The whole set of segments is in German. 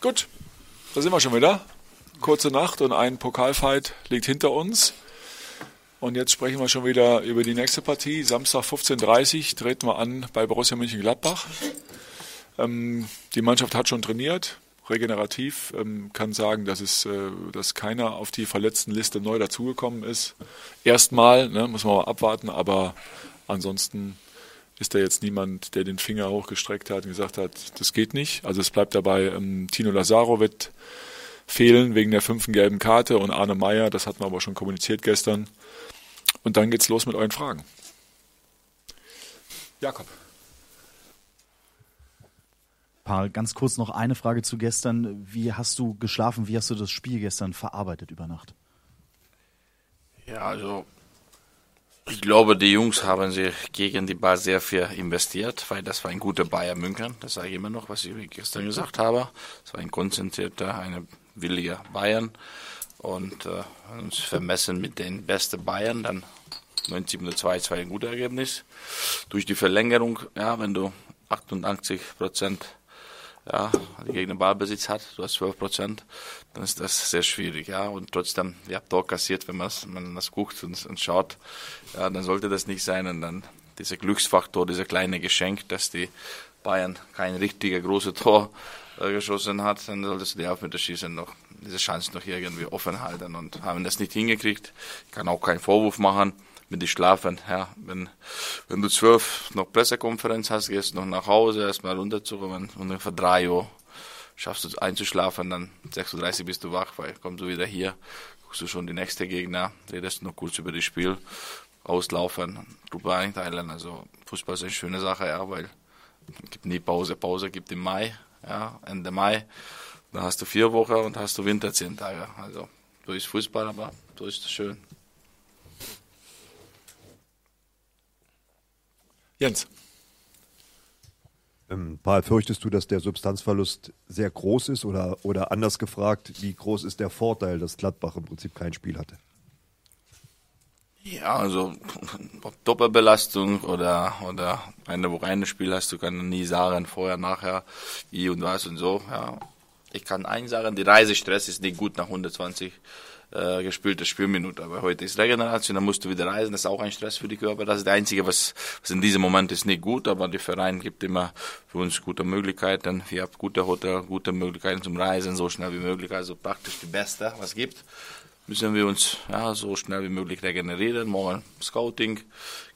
Gut, da sind wir schon wieder. Kurze Nacht und ein Pokalfight liegt hinter uns. Und jetzt sprechen wir schon wieder über die nächste Partie. Samstag 15.30 Uhr treten wir an bei Borussia Mönchengladbach. Ähm, die Mannschaft hat schon trainiert, regenerativ. Ähm, kann sagen, dass, es, äh, dass keiner auf die verletzten Liste neu dazugekommen ist. Erstmal, ne, muss man mal abwarten, aber ansonsten ist da jetzt niemand, der den Finger hochgestreckt hat und gesagt hat, das geht nicht. Also es bleibt dabei, ähm, Tino Lazaro wird fehlen wegen der fünften gelben Karte und Arne Meyer, das hatten wir aber schon kommuniziert gestern. Und dann geht's los mit euren Fragen. Jakob. Paul, ganz kurz noch eine Frage zu gestern. Wie hast du geschlafen? Wie hast du das Spiel gestern verarbeitet über Nacht? Ja, also ich glaube, die Jungs haben sich gegen die Bar sehr viel investiert, weil das war ein guter Bayern München. Das sage ich immer noch, was ich gestern gesagt habe. Es war ein konzentrierter, eine williger Bayern und äh, uns vermessen mit den besten Bayern, dann 90 2 2 ein gutes Ergebnis. Durch die Verlängerung, ja, wenn du 88 Prozent ja, gegen den Ballbesitz hat, du hast 12 Prozent, dann ist das sehr schwierig, ja. Und trotzdem, ihr habt Tor kassiert, wenn man das guckt und, und, schaut, ja, dann sollte das nicht sein. Und dann dieser Glücksfaktor, dieser kleine Geschenk, dass die Bayern kein richtiger großes Tor äh, geschossen hat, dann solltest du die Elfmeterschießen noch diese Chance noch irgendwie offen halten und haben das nicht hingekriegt. Ich kann auch keinen Vorwurf machen mit den Schlafen. Ja, wenn, wenn du zwölf noch Pressekonferenz hast, gehst du noch nach Hause, erstmal runterzukommen und ungefähr drei Uhr schaffst du einzuschlafen, dann 6.30 Uhr bist du wach, weil kommst du wieder hier, guckst du schon die nächste Gegner, redest noch kurz über das Spiel, auslaufen, Gruppe einteilen. Also Fußball ist eine schöne Sache, ja, weil es gibt nie Pause. Pause gibt im Mai, ja, Ende Mai. Dann hast du vier Wochen und hast du Winter zehn Tage. Also so ist Fußball, aber so ist es schön. Jens. Ähm, Paul, fürchtest du, dass der Substanzverlust sehr groß ist oder, oder anders gefragt, wie groß ist der Vorteil, dass Gladbach im Prinzip kein Spiel hatte? Ja, also ob Doppelbelastung oder oder eine Woche ein Spiel hast, du kannst nie sagen, vorher, nachher, wie und was und so. Ja. Ich kann eins sagen, die Reisestress ist nicht gut nach 120 äh, gespielte Spielminuten. Aber heute ist Regeneration, dann musst du wieder reisen, das ist auch ein Stress für die Körper. Das ist das Einzige, was, was in diesem Moment ist nicht gut, aber der Verein gibt immer für uns gute Möglichkeiten. Wir haben gute Hotel, gute Möglichkeiten zum Reisen, so schnell wie möglich, also praktisch die beste, was gibt müssen wir uns ja, so schnell wie möglich regenerieren. Morgen Scouting,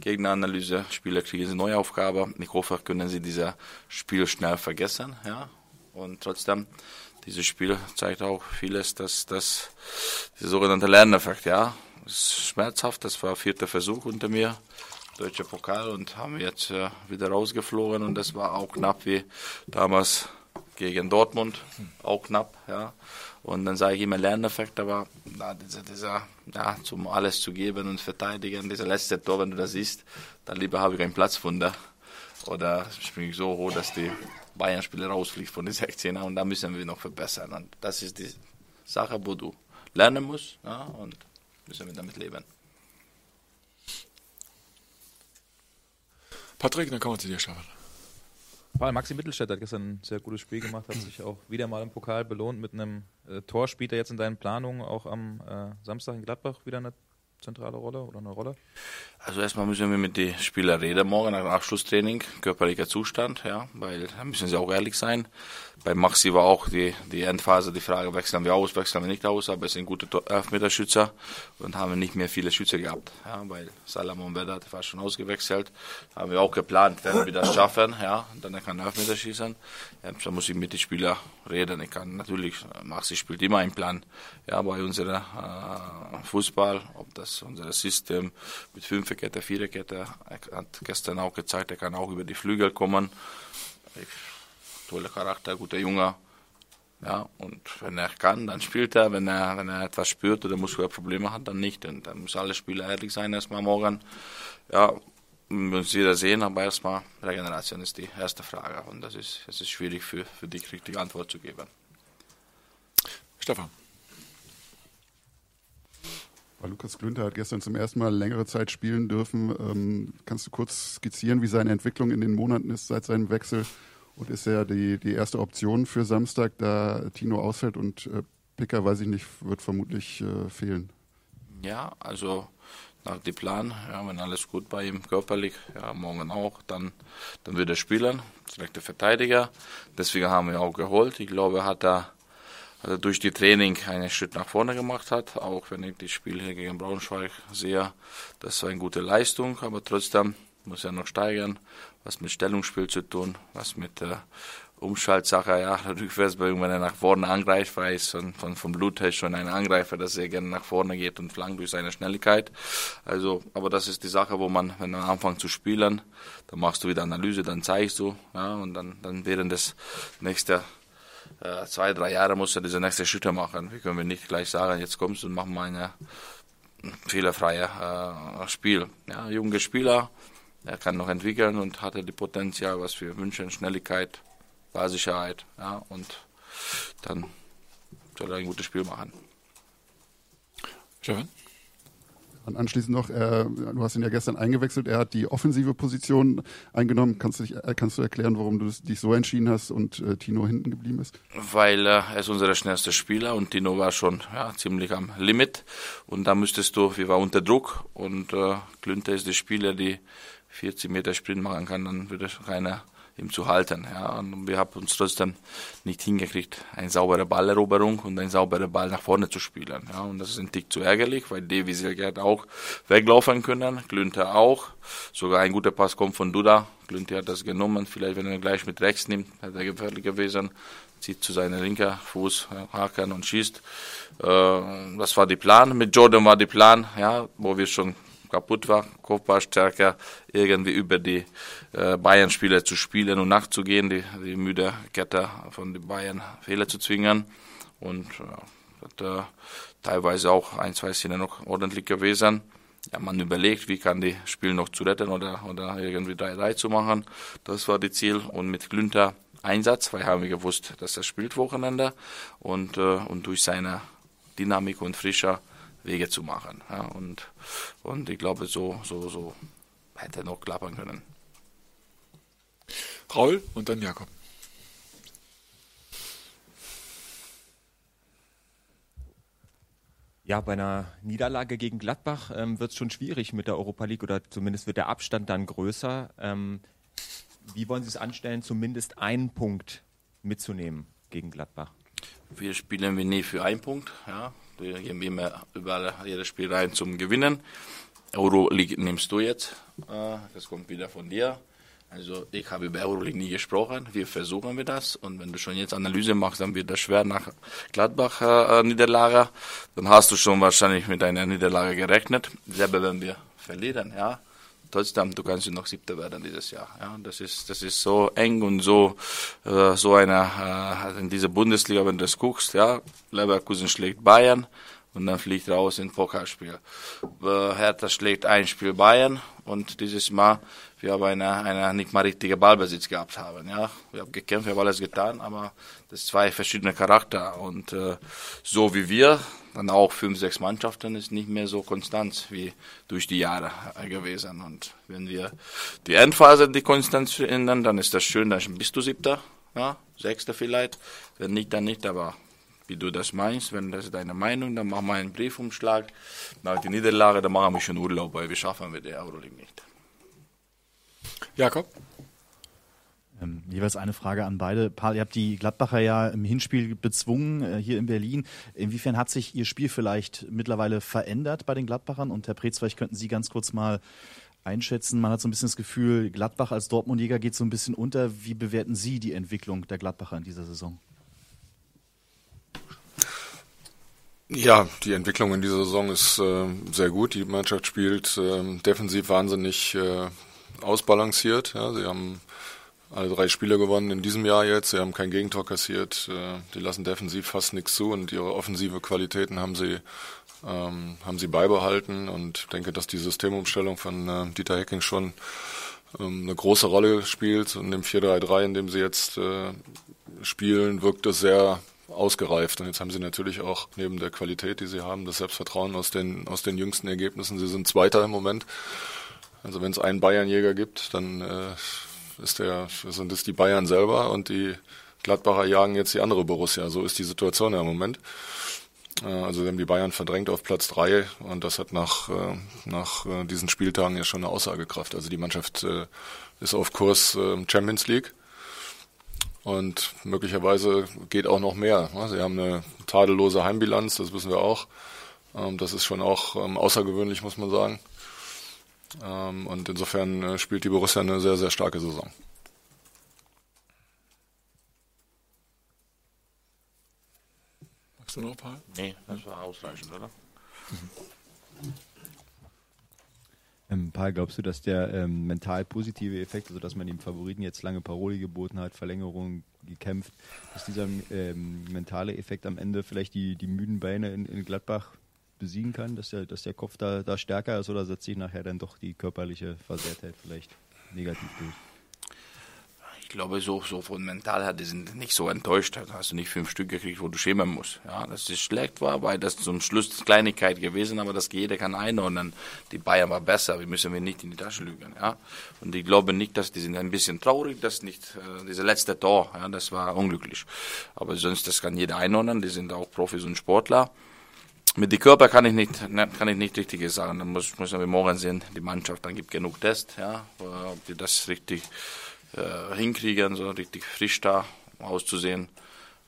Gegneranalyse, Spieler kriegen sie neue Aufgabe. Ich hoffe, können sie dieses Spiel schnell vergessen. Ja? Und trotzdem, dieses Spiel zeigt auch vieles, dass das der sogenannte Lerneffekt, ja, ist schmerzhaft. Das war vierter Versuch unter mir, deutscher Pokal und haben jetzt äh, wieder rausgeflogen und das war auch knapp wie damals gegen Dortmund, auch knapp, ja. Und dann sage ich immer Lerneffekt, aber na, dieser, dieser, ja, zum alles zu geben und verteidigen, dieser letzte Tor, wenn du das siehst, dann lieber habe ich einen Platzwunder. Oder springe ich so hoch, dass die Bayern-Spieler rausfliegt von den 16er und da müssen wir noch verbessern. Und das ist die Sache, wo du lernen musst ja, und müssen wir damit leben. Patrick, dann kommen wir zu dir, Stefan. Paul Maxi Mittelstädt hat gestern ein sehr gutes Spiel gemacht, hat sich auch wieder mal im Pokal belohnt mit einem äh, Tor. Spielt er jetzt in deinen Planungen auch am äh, Samstag in Gladbach wieder eine zentrale Rolle oder eine Rolle? Also erstmal müssen wir mit den Spielern reden morgen nach dem Abschlusstraining, körperlicher Zustand, ja, weil da müssen sie auch ehrlich sein. Bei Maxi war auch die, die Endphase die Frage, wechseln wir aus, wechseln wir nicht aus, aber es sind gute Elfmeterschützer und haben nicht mehr viele Schütze gehabt, ja, weil Salamon Vedat war schon ausgewechselt, haben wir auch geplant, wenn wir das schaffen, ja, dann kann er Elfmeter schießen. Ja, da muss ich mit den Spielern reden. Ich kann natürlich, Maxi spielt immer einen Plan, ja, bei unserem äh, Fußball, ob das unser System mit Fünferkette, Viererkette, er hat gestern auch gezeigt, er kann auch über die Flügel kommen. Ich, toller Charakter, guter Junge. Ja, und wenn er kann, dann spielt er. Wenn er, wenn er etwas spürt oder Muskelprobleme hat, dann nicht. Und dann müssen alle Spieler ehrlich sein erstmal morgen. Ja, müssen wieder sehen, aber erstmal Regeneration ist die erste Frage. Und das ist, das ist schwierig für, für dich, richtige Antwort zu geben. Stefan. Lukas Klünter hat gestern zum ersten Mal längere Zeit spielen dürfen. Ähm, kannst du kurz skizzieren, wie seine Entwicklung in den Monaten ist seit seinem Wechsel Und ist ja die, die erste Option für Samstag, da Tino ausfällt und äh, Picker, weiß ich nicht, wird vermutlich äh, fehlen. Ja, also nach dem Plan, ja, wenn alles gut bei ihm körperlich, ja, morgen auch, dann, dann wird er spielen, direkter Verteidiger. Deswegen haben wir auch geholt. Ich glaube, er hat da also durch die Training einen Schritt nach vorne gemacht hat, auch wenn ich das Spiel hier gegen Braunschweig sehe, das war eine gute Leistung, aber trotzdem muss er noch steigern, was mit Stellungsspiel zu tun, was mit der Umschaltsache, ja, Rückwärtsbewegung, wenn er nach vorne angreift, es von, von, vom Blut her schon ein Angreifer, dass er gerne nach vorne geht und flankt durch seine Schnelligkeit. Also, aber das ist die Sache, wo man, wenn man anfängt zu spielen, dann machst du wieder Analyse, dann zeigst du, ja, und dann, dann während des nächsten äh, zwei, drei Jahre muss er diese nächste Schritte machen. Wir können nicht gleich sagen, jetzt kommst du und mach mal ein fehlerfreies äh, Spiel. Ja, junger Spieler, er kann noch entwickeln und hatte die Potenzial, was wir wünschen, Schnelligkeit, Ballsicherheit, ja, und dann soll er ein gutes Spiel machen. Stefan? Anschließend noch, äh, du hast ihn ja gestern eingewechselt, er hat die offensive Position eingenommen. Kannst du, dich, äh, kannst du erklären, warum du dich so entschieden hast und äh, Tino hinten geblieben ist? Weil äh, er ist unser schnellster Spieler und Tino war schon ja, ziemlich am Limit. Und da müsstest du, wir waren unter Druck und äh, Klünter ist der Spieler, die 40 Meter Sprint machen kann, dann würde keiner ihm zu halten. Ja. Und wir haben uns trotzdem nicht hingekriegt, eine saubere Balleroberung und einen sauberen Ball nach vorne zu spielen. Ja. Und das ist ein Tick zu ärgerlich, weil Davy Silgert auch weglaufen können, Glünter auch. Sogar ein guter Pass kommt von Duda. Glünter hat das genommen, vielleicht wenn er gleich mit rechts nimmt, hätte er gefährlich gewesen. Zieht zu seinem linken Fuß, Haken und schießt. Äh, das war die Plan. Mit Jordan war die Plan, ja, wo wir schon kaputt war, Kopfballstärker, irgendwie über die äh, Bayern-Spieler zu spielen und nachzugehen, die, die müde Kette von den Bayern Fehler zu zwingen. Und äh, hat äh, teilweise auch ein, zwei Szenen noch ordentlich gewesen. Ja, man überlegt, wie kann die Spiel noch zu retten oder, oder irgendwie 3-3 zu machen. Das war die Ziel. Und mit Glünter Einsatz, weil haben wir gewusst, dass er spielt Wochenende und, äh, und durch seine Dynamik und Frischer Wege zu machen. Ja, und, und ich glaube, so, so, so hätte er noch klappern können. Raul und dann Jakob. Ja, bei einer Niederlage gegen Gladbach ähm, wird es schon schwierig mit der Europa League oder zumindest wird der Abstand dann größer. Ähm, wie wollen Sie es anstellen, zumindest einen Punkt mitzunehmen gegen Gladbach? Wir spielen wir nie für einen Punkt. Ja. Wir gehen immer überall jedes Spiel rein zum Gewinnen. Euroleague nimmst du jetzt. Äh, das kommt wieder von dir. Also ich habe über Euroleague nie gesprochen. Wir versuchen wir das. Und wenn du schon jetzt Analyse machst, dann wird das schwer nach Gladbach äh, Niederlage. Dann hast du schon wahrscheinlich mit einer Niederlage gerechnet. Selber wenn wir verlieren, ja. Trotzdem, du kannst noch Siebter werden dieses Jahr. Ja, das ist, das ist so eng und so, äh, so eine, äh, in dieser Bundesliga, wenn du das guckst, ja. Leverkusen schlägt Bayern und dann fliegt raus in Pokalspiel. Äh, Hertha schlägt ein Spiel Bayern und dieses Mal wir haben eine, eine nicht mal richtige Ballbesitz gehabt haben. Ja, wir haben gekämpft, wir haben alles getan, aber das zwei verschiedene Charakter und äh, so wie wir, dann auch fünf, sechs Mannschaften ist nicht mehr so konstant wie durch die Jahre gewesen. Und wenn wir die Endphase die Konstanz verändern, dann ist das schön, dann bist du siebter, ja, sechster vielleicht. Wenn nicht, dann nicht, aber wie du das meinst, wenn das deine Meinung, dann machen wir einen Briefumschlag. Nach der Niederlage, dann machen wir schon Urlaub, weil wir schaffen wir die Euroleague nicht. Jakob? Ähm, jeweils eine Frage an beide. Paul, ihr habt die Gladbacher ja im Hinspiel bezwungen, äh, hier in Berlin. Inwiefern hat sich Ihr Spiel vielleicht mittlerweile verändert bei den Gladbachern? Und Herr Preetz, vielleicht könnten Sie ganz kurz mal einschätzen. Man hat so ein bisschen das Gefühl, Gladbach als Dortmund-Jäger geht so ein bisschen unter. Wie bewerten Sie die Entwicklung der Gladbacher in dieser Saison? Ja, die Entwicklung in dieser Saison ist äh, sehr gut. Die Mannschaft spielt äh, defensiv wahnsinnig äh, ausbalanciert. Ja, sie haben alle drei Spiele gewonnen in diesem Jahr jetzt. Sie haben kein Gegentor kassiert. Äh, die lassen defensiv fast nichts zu und ihre offensive Qualitäten haben sie ähm, haben sie beibehalten und denke, dass die Systemumstellung von äh, Dieter Hecking schon ähm, eine große Rolle spielt und im 4-3-3, in dem sie jetzt äh, spielen, wirkt es sehr ausgereift. Und jetzt haben sie natürlich auch neben der Qualität, die sie haben, das Selbstvertrauen aus den, aus den jüngsten Ergebnissen. Sie sind Zweiter im Moment. Also wenn es einen Bayernjäger gibt, dann äh, ist der, sind es die Bayern selber und die Gladbacher jagen jetzt die andere Borussia. So ist die Situation ja im Moment. Äh, also wir haben die Bayern verdrängt auf Platz drei und das hat nach, äh, nach äh, diesen Spieltagen ja schon eine Aussagekraft. Also die Mannschaft ist auf Kurs Champions League und möglicherweise geht auch noch mehr. Sie haben eine tadellose Heimbilanz, das wissen wir auch. Ähm, das ist schon auch ähm, außergewöhnlich, muss man sagen. Ähm, und insofern spielt die Borussia eine sehr, sehr starke Saison. Hast du noch ein paar? Nee, das war ausreichend, oder? Ähm, Paul, glaubst du, dass der ähm, mental positive Effekt, also dass man dem Favoriten jetzt lange Paroli geboten hat, Verlängerung gekämpft, dass dieser ähm, mentale Effekt am Ende vielleicht die, die müden Beine in, in Gladbach besiegen kann, dass der, dass der Kopf da, da stärker ist oder setzt sich nachher dann doch die körperliche Versehrtheit vielleicht negativ durch? Glaube, so, so von mental her, die sind nicht so enttäuscht. Da hast du nicht fünf Stück gekriegt, wo du schämen musst. Ja, dass es schlecht war, weil das zum Schluss Kleinigkeit gewesen, aber das jeder kann einordnen. Die Bayern war besser, wir müssen wir nicht in die Tasche lügen. Ja, und ich glaube nicht, dass die sind ein bisschen traurig, dass nicht äh, diese letzte Tor, ja, das war unglücklich. Aber sonst, das kann jeder einordnen. Die sind auch Profis und Sportler. Mit die Körper kann ich nicht, ne, kann ich nicht richtig sagen. Dann muss, müssen wir morgen sehen, die Mannschaft, dann gibt genug Test, ja, ob die das richtig äh, hinkriegen, so richtig frisch da auszusehen.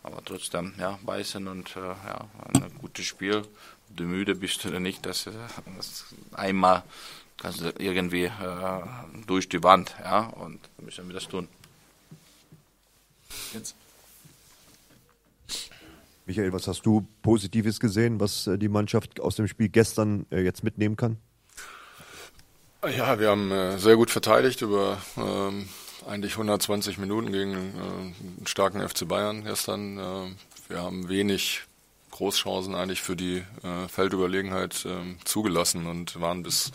Aber trotzdem, ja, beißen und äh, ja, ein gutes Spiel. Du müde bist oder nicht, das, das einmal kannst du irgendwie äh, durch die Wand, ja, und dann müssen wir das tun. Jetzt. Michael, was hast du Positives gesehen, was äh, die Mannschaft aus dem Spiel gestern äh, jetzt mitnehmen kann? Ja, wir haben äh, sehr gut verteidigt über ähm, eigentlich 120 Minuten gegen äh, einen starken FC Bayern gestern. Äh, wir haben wenig Großchancen eigentlich für die äh, Feldüberlegenheit zugelassen und waren bis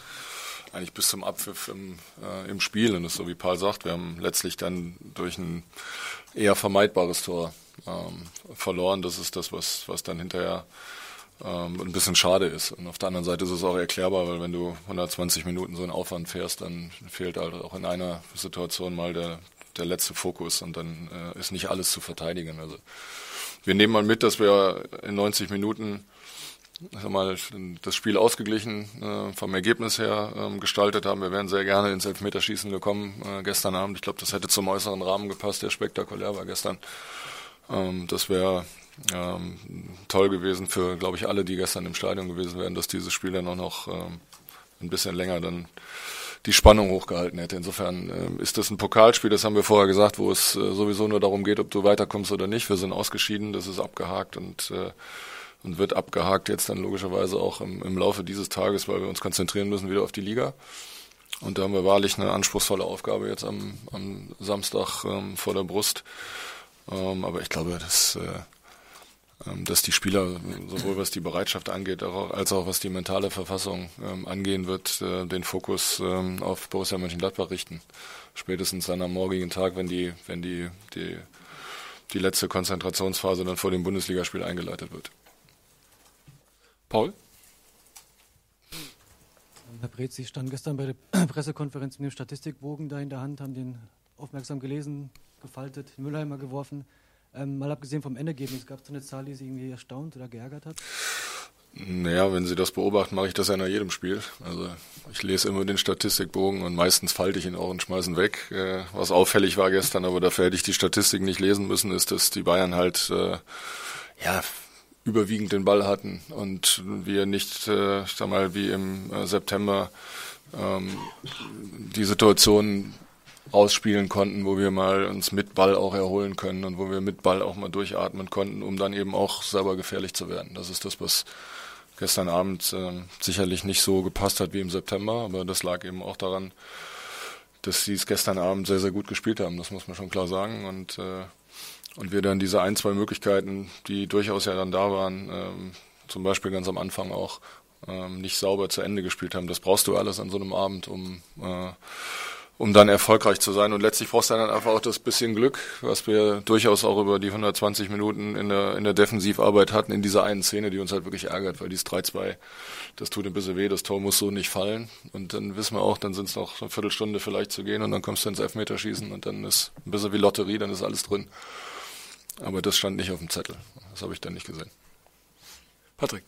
eigentlich bis zum Abpfiff im, äh, im Spiel. Und das ist so wie Paul sagt, wir haben letztlich dann durch ein eher vermeidbares Tor ähm, verloren. Das ist das, was, was dann hinterher ähm, ein bisschen schade ist. Und auf der anderen Seite ist es auch erklärbar, weil wenn du 120 Minuten so einen Aufwand fährst, dann fehlt halt auch in einer Situation mal der, der letzte Fokus und dann äh, ist nicht alles zu verteidigen. Also wir nehmen mal mit, dass wir in 90 Minuten mal, das Spiel ausgeglichen äh, vom Ergebnis her ähm, gestaltet haben. Wir wären sehr gerne ins Elfmeterschießen gekommen äh, gestern Abend. Ich glaube, das hätte zum äußeren Rahmen gepasst, der spektakulär war gestern. Ähm, das wäre ähm, toll gewesen für, glaube ich, alle, die gestern im Stadion gewesen wären, dass dieses Spiel dann auch noch ähm, ein bisschen länger dann die Spannung hochgehalten hätte. Insofern äh, ist das ein Pokalspiel, das haben wir vorher gesagt, wo es äh, sowieso nur darum geht, ob du weiterkommst oder nicht. Wir sind ausgeschieden, das ist abgehakt und, äh, und wird abgehakt jetzt dann logischerweise auch im, im Laufe dieses Tages, weil wir uns konzentrieren müssen wieder auf die Liga. Und da haben wir wahrlich eine anspruchsvolle Aufgabe jetzt am, am Samstag ähm, vor der Brust. Ähm, aber ich glaube, das äh, dass die Spieler sowohl was die Bereitschaft angeht, als auch was die mentale Verfassung ähm, angehen wird, äh, den Fokus ähm, auf Borussia Mönchengladbach richten. Spätestens dann am morgigen Tag, wenn die, wenn die, die, die letzte Konzentrationsphase dann vor dem Bundesligaspiel eingeleitet wird. Paul? Herr Brez, Sie standen gestern bei der Pressekonferenz mit dem Statistikbogen da in der Hand, haben den aufmerksam gelesen, gefaltet, Müllheimer geworfen. Ähm, mal abgesehen vom Endergebnis, gab es eine Zahl, die Sie irgendwie erstaunt oder geärgert hat? Naja, wenn Sie das beobachten, mache ich das ja nach jedem Spiel. Also ich lese immer den Statistikbogen und meistens falte ich ihn auch und schmeiße ihn weg. Äh, was auffällig war gestern, aber dafür hätte ich die Statistik nicht lesen müssen, ist, dass die Bayern halt äh, ja überwiegend den Ball hatten und wir nicht, äh, ich sag mal, wie im äh, September ähm, die Situation rausspielen konnten, wo wir mal uns mit Ball auch erholen können und wo wir mit Ball auch mal durchatmen konnten, um dann eben auch selber gefährlich zu werden. Das ist das, was gestern Abend äh, sicherlich nicht so gepasst hat wie im September, aber das lag eben auch daran, dass sie es gestern Abend sehr, sehr gut gespielt haben. Das muss man schon klar sagen. Und, äh, und wir dann diese ein, zwei Möglichkeiten, die durchaus ja dann da waren, ähm, zum Beispiel ganz am Anfang auch, ähm, nicht sauber zu Ende gespielt haben. Das brauchst du alles an so einem Abend, um äh, um dann erfolgreich zu sein. Und letztlich brauchst du dann einfach auch das bisschen Glück, was wir durchaus auch über die 120 Minuten in der, in der Defensivarbeit hatten, in dieser einen Szene, die uns halt wirklich ärgert, weil dieses 3-2, das tut ein bisschen weh, das Tor muss so nicht fallen. Und dann wissen wir auch, dann sind es noch eine Viertelstunde vielleicht zu gehen und dann kommst du ins Elfmeterschießen und dann ist ein bisschen wie Lotterie, dann ist alles drin. Aber das stand nicht auf dem Zettel. Das habe ich dann nicht gesehen. Patrick.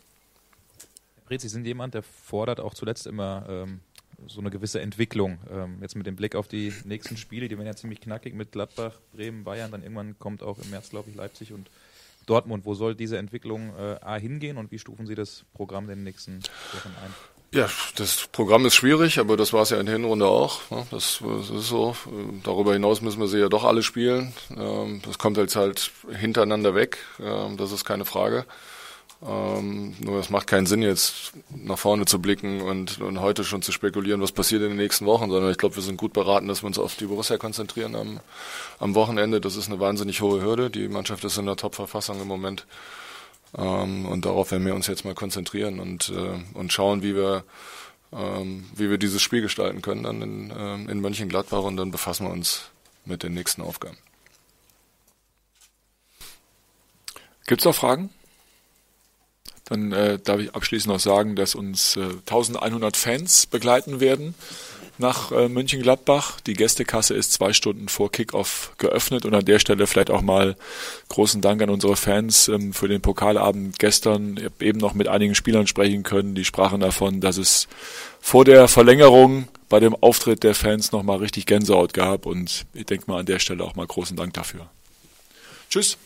Brez, Sie sind jemand, der fordert auch zuletzt immer ähm, so eine gewisse Entwicklung. Ähm, jetzt mit dem Blick auf die nächsten Spiele, die werden ja ziemlich knackig mit Gladbach, Bremen, Bayern, dann irgendwann kommt auch im März, glaube ich, Leipzig und Dortmund. Wo soll diese Entwicklung äh, A hingehen und wie stufen Sie das Programm in den nächsten Wochen ein? Ja, das Programm ist schwierig, aber das war es ja in der Hinrunde auch. Das, das, ist so. Darüber hinaus müssen wir sie ja doch alle spielen. Ähm, das kommt jetzt halt hintereinander weg. Ähm, das ist keine Frage. Ähm, nur es macht keinen Sinn, jetzt nach vorne zu blicken und, und heute schon zu spekulieren, was passiert in den nächsten Wochen, sondern ich glaube, wir sind gut beraten, dass wir uns auf die Borussia konzentrieren am, am Wochenende. Das ist eine wahnsinnig hohe Hürde. Die Mannschaft ist in der Top-Verfassung im Moment. Ähm, und darauf werden wir uns jetzt mal konzentrieren und, äh, und schauen, wie wir, ähm, wie wir dieses Spiel gestalten können dann in, ähm, in Mönchengladbach und dann befassen wir uns mit den nächsten Aufgaben. Gibt es noch Fragen? Dann äh, darf ich abschließend noch sagen, dass uns äh, 1100 Fans begleiten werden nach äh, München-Gladbach. Die Gästekasse ist zwei Stunden vor Kickoff geöffnet und an der Stelle vielleicht auch mal großen Dank an unsere Fans ähm, für den Pokalabend gestern. Ich habe eben noch mit einigen Spielern sprechen können, die sprachen davon, dass es vor der Verlängerung bei dem Auftritt der Fans nochmal richtig Gänsehaut gab und ich denke mal an der Stelle auch mal großen Dank dafür. Tschüss.